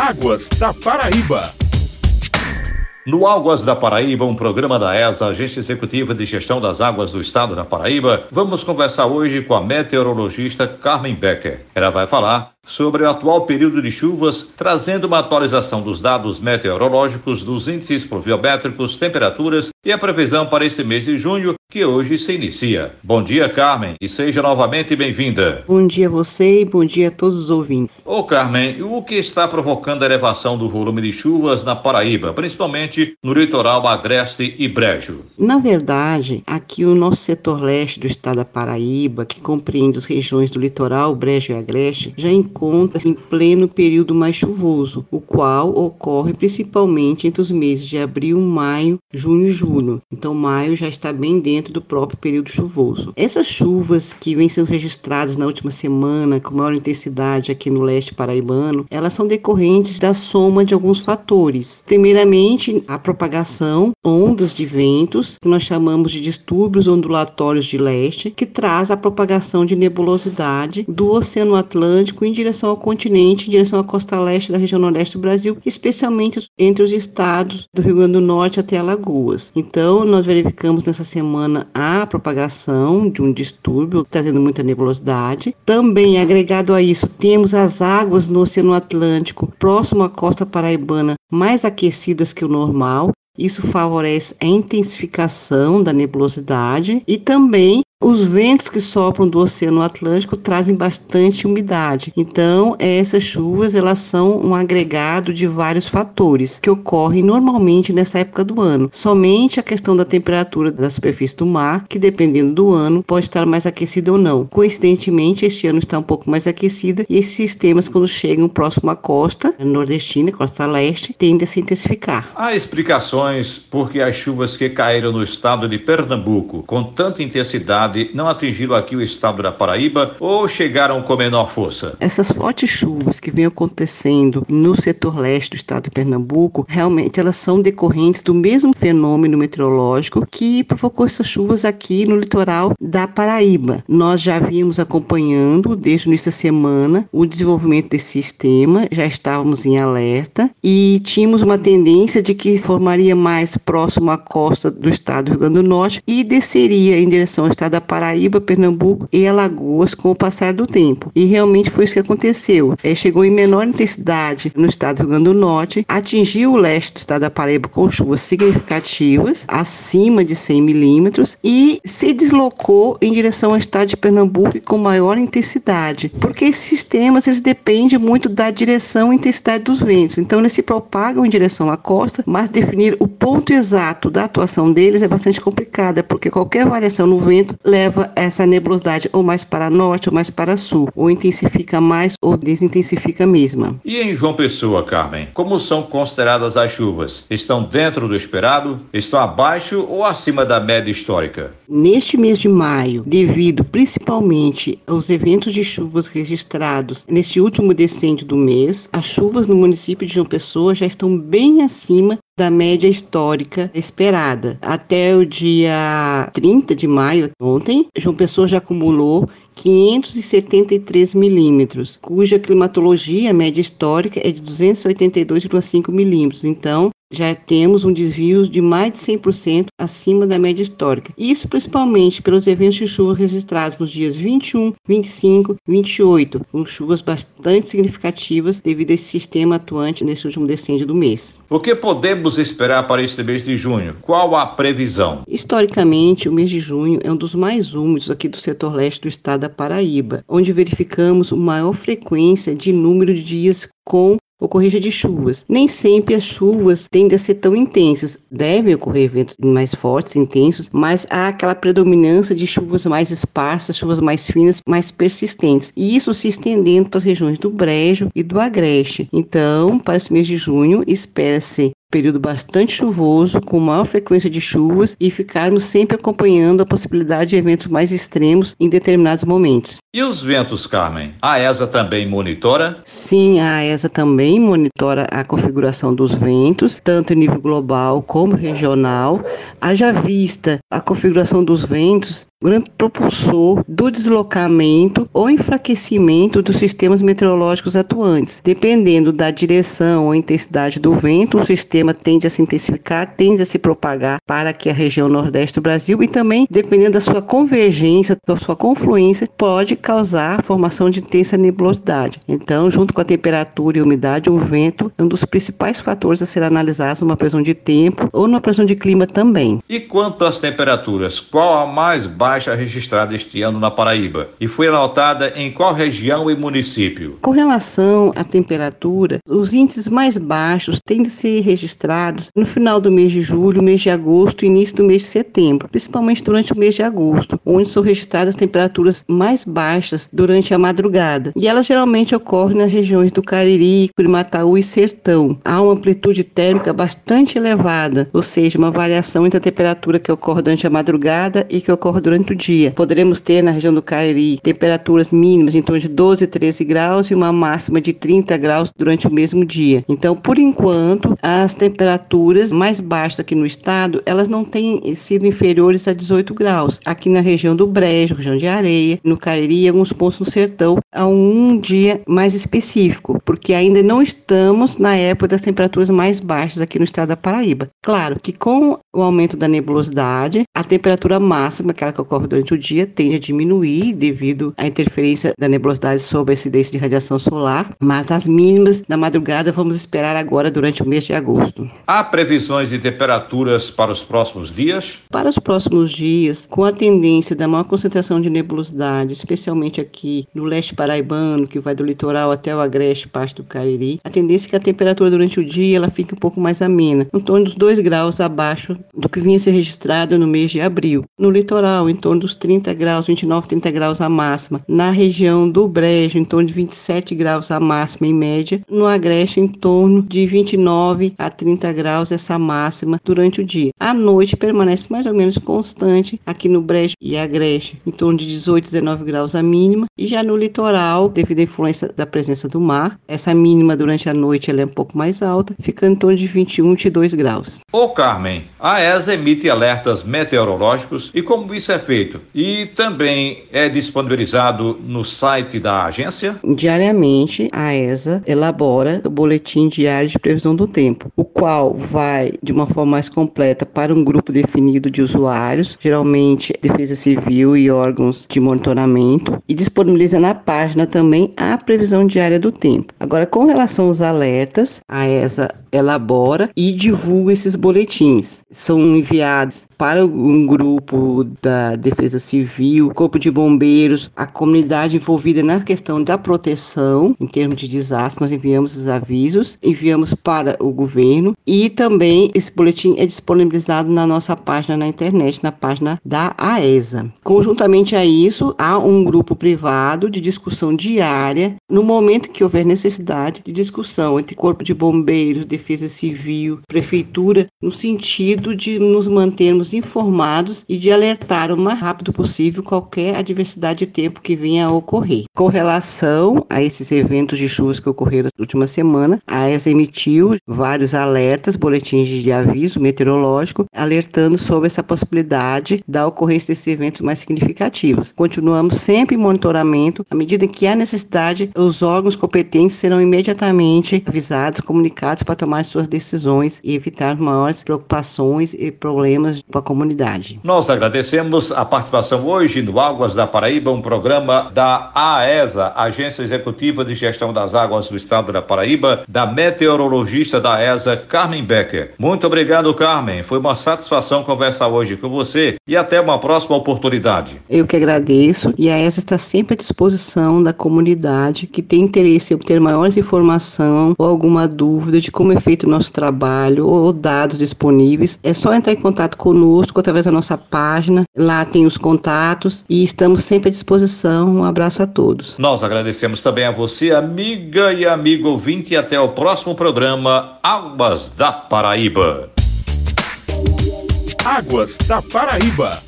Águas da Paraíba. No Águas da Paraíba, um programa da ESA, Agência Executiva de Gestão das Águas do Estado da Paraíba, vamos conversar hoje com a meteorologista Carmen Becker. Ela vai falar sobre o atual período de chuvas, trazendo uma atualização dos dados meteorológicos, dos índices pluviométricos, temperaturas e a previsão para este mês de junho, que hoje se inicia. Bom dia, Carmen, e seja novamente bem-vinda. Bom dia a você e bom dia a todos os ouvintes. Ô, Carmen, o que está provocando a elevação do volume de chuvas na Paraíba, principalmente no litoral agreste e brejo? Na verdade, aqui o nosso setor leste do estado da Paraíba, que compreende as regiões do litoral, brejo e agreste, já encontra-se em pleno período mais chuvoso, o qual ocorre principalmente entre os meses de abril, maio, junho e julho. Então, maio já está bem dentro do próprio período chuvoso. Essas chuvas que vêm sendo registradas na última semana com maior intensidade aqui no leste paraibano, elas são decorrentes da soma de alguns fatores. Primeiramente, a propagação, ondas de ventos, que nós chamamos de distúrbios ondulatórios de leste, que traz a propagação de nebulosidade do Oceano Atlântico em direção ao continente, em direção à costa leste da região nordeste do Brasil, especialmente entre os estados do Rio Grande do Norte até Alagoas. Então, nós verificamos nessa semana a propagação de um distúrbio trazendo muita nebulosidade. Também, agregado a isso, temos as águas no Oceano Atlântico, próximo à costa paraibana, mais aquecidas que o normal, isso favorece a intensificação da nebulosidade e também os ventos que sopram do Oceano Atlântico trazem bastante umidade. Então, essas chuvas elas são um agregado de vários fatores que ocorrem normalmente nessa época do ano. Somente a questão da temperatura da superfície do mar, que dependendo do ano, pode estar mais aquecida ou não. Coincidentemente, este ano está um pouco mais aquecida e esses sistemas, quando chegam próximo à costa nordestina, costa leste, tendem a se intensificar. Há explicações por que as chuvas que caíram no estado de Pernambuco com tanta intensidade não atingiram aqui o estado da Paraíba ou chegaram com menor força? Essas fortes chuvas que vêm acontecendo no setor leste do estado de Pernambuco, realmente elas são decorrentes do mesmo fenômeno meteorológico que provocou essas chuvas aqui no litoral da Paraíba. Nós já vimos acompanhando desde o início da semana o desenvolvimento desse sistema, já estávamos em alerta e tínhamos uma tendência de que formaria mais próximo à costa do estado do Rio Grande do Norte e desceria em direção ao estado da Paraíba, Pernambuco e Alagoas com o passar do tempo. E realmente foi isso que aconteceu. É, chegou em menor intensidade no estado do Rio Grande do Norte, atingiu o leste do estado da Paraíba com chuvas significativas, acima de 100 milímetros, e se deslocou em direção ao estado de Pernambuco com maior intensidade, porque esses sistemas eles dependem muito da direção e intensidade dos ventos. Então eles se propagam em direção à costa, mas definir o ponto exato da atuação deles é bastante complicada, porque qualquer variação no vento leva essa nebulosidade ou mais para norte ou mais para sul, ou intensifica mais ou desintensifica mesmo. E em João Pessoa, Carmen, como são consideradas as chuvas? Estão dentro do esperado? Estão abaixo ou acima da média histórica? Neste mês de maio, devido principalmente aos eventos de chuvas registrados neste último decênio do mês, as chuvas no município de João Pessoa já estão bem acima da média histórica esperada. Até o dia 30 de maio, ontem, João Pessoa já acumulou 573 milímetros, cuja climatologia média histórica é de 282,5 milímetros. Então, já temos um desvio de mais de 100% acima da média histórica. Isso principalmente pelos eventos de chuva registrados nos dias 21, 25 e 28, com chuvas bastante significativas devido a esse sistema atuante nesse último decênio do mês. O que podemos esperar para este mês de junho? Qual a previsão? Historicamente, o mês de junho é um dos mais úmidos aqui do setor leste do estado da Paraíba, onde verificamos maior frequência de número de dias com ocorrência de chuvas. Nem sempre as chuvas tendem a ser tão intensas. Devem ocorrer eventos mais fortes, intensos, mas há aquela predominância de chuvas mais esparsas, chuvas mais finas, mais persistentes. E isso se estendendo para as regiões do Brejo e do Agreste. Então, para esse mês de junho, espera-se período bastante chuvoso, com maior frequência de chuvas e ficarmos sempre acompanhando a possibilidade de eventos mais extremos em determinados momentos. E os ventos, Carmen? A ESA também monitora? Sim, a ESA também monitora a configuração dos ventos, tanto em nível global como regional. Haja vista a configuração dos ventos grande propulsor do deslocamento ou enfraquecimento dos sistemas meteorológicos atuantes. Dependendo da direção ou intensidade do vento, o sistema tende a se intensificar, tende a se propagar para aqui a região nordeste do Brasil e também, dependendo da sua convergência, da sua confluência, pode causar a formação de intensa nebulosidade. Então, junto com a temperatura e a umidade, o vento é um dos principais fatores a ser analisados numa previsão de tempo ou numa previsão de clima também. E quanto às temperaturas, qual a mais baixa registrada este ano na Paraíba? E foi anotada em qual região e município? Com relação à temperatura, os índices mais baixos têm de ser registrados no final do mês de julho, mês de agosto e início do mês de setembro, principalmente durante o mês de agosto, onde são registradas temperaturas mais baixas durante a madrugada. E elas geralmente ocorrem nas regiões do Cariri, Curimataú e Sertão. Há uma amplitude térmica bastante elevada, ou seja, uma variação entre a temperatura que ocorre durante a madrugada e que ocorre durante o dia. Poderemos ter na região do Cariri temperaturas mínimas em torno de 12, 13 graus e uma máxima de 30 graus durante o mesmo dia. Então, por enquanto, as temperaturas mais baixas aqui no estado, elas não têm sido inferiores a 18 graus. Aqui na região do Brejo, região de Areia, no Cariri alguns pontos no Sertão, há um dia mais específico, porque ainda não estamos na época das temperaturas mais baixas aqui no estado da Paraíba. Claro que com o aumento da nebulosidade, a temperatura máxima, aquela que ocorre durante o dia, tende a diminuir devido à interferência da nebulosidade sobre a incidência de radiação solar, mas as mínimas da madrugada vamos esperar agora durante o mês de agosto. Há previsões de temperaturas para os próximos dias? Para os próximos dias, com a tendência da maior concentração de nebulosidade, especialmente aqui no leste paraibano, que vai do litoral até o agreste, parte do Cariri, a tendência é que a temperatura durante o dia ela fique um pouco mais amena, em torno dos 2 graus abaixo do que vinha a ser registrado no mês de abril. No litoral, em torno dos 30 graus, 29, 30 graus a máxima. Na região do Brejo, em torno de 27 graus a máxima em média. No agreste, em torno de 29 a 30 graus essa máxima durante o dia. À noite permanece mais ou menos constante aqui no Brejo e agreste, em torno de 18, 19 graus a mínima. E já no litoral, devido à influência da presença do mar, essa mínima durante a noite ela é um pouco mais alta, ficando em torno de 21, 22 graus. Ô Carmen, a ESA emite alertas meteorológicos e como isso é feito? E também é disponibilizado no site da agência? Diariamente, a ESA elabora o boletim diário de previsão do tempo, o qual vai de uma forma mais completa para um grupo definido de usuários, geralmente Defesa Civil e órgãos de monitoramento, e disponibiliza na página também a previsão diária do tempo. Agora, com relação aos alertas, a ESA elabora e divulga esses boletins. São enviados para um grupo da Defesa Civil, Corpo de Bombeiros, a comunidade envolvida na questão da proteção em termos de desastre. Nós enviamos os avisos, enviamos para o governo e também esse boletim é disponibilizado na nossa página na internet, na página da AESA. Conjuntamente a isso, há um grupo privado de discussão diária no momento que houver necessidade de discussão entre Corpo de Bombeiros, Defesa Civil, Prefeitura, no sentido de nos mantermos informados e de alertar o mais rápido possível qualquer adversidade de tempo que venha a ocorrer. Com relação a esses eventos de chuvas que ocorreram na última semana, a ESA emitiu vários alertas, boletins de aviso meteorológico, alertando sobre essa possibilidade da ocorrência desses eventos mais significativos. Continuamos sempre em monitoramento, à medida que há necessidade, os órgãos competentes serão imediatamente avisados, comunicados para tomar suas decisões e evitar maiores preocupações e problemas para a comunidade. Nós agradecemos a participação hoje no Águas da Paraíba, um programa da AESA, Agência Executiva de Gestão das Águas do Estado da Paraíba, da meteorologista da ESA, Carmen Becker. Muito obrigado, Carmen. Foi uma satisfação conversar hoje com você e até uma próxima oportunidade. Eu que agradeço e a ESA está sempre à disposição da comunidade que tem interesse em obter maiores informações ou alguma dúvida de como é feito o nosso trabalho ou dados disponíveis. É só entrar em contato conosco através da nossa página. Lá tem os contatos e estamos sempre à disposição. Um abraço a todos. Nós agradecemos também a você, amiga e amigo ouvinte, e até o próximo programa Águas da Paraíba. Águas da Paraíba.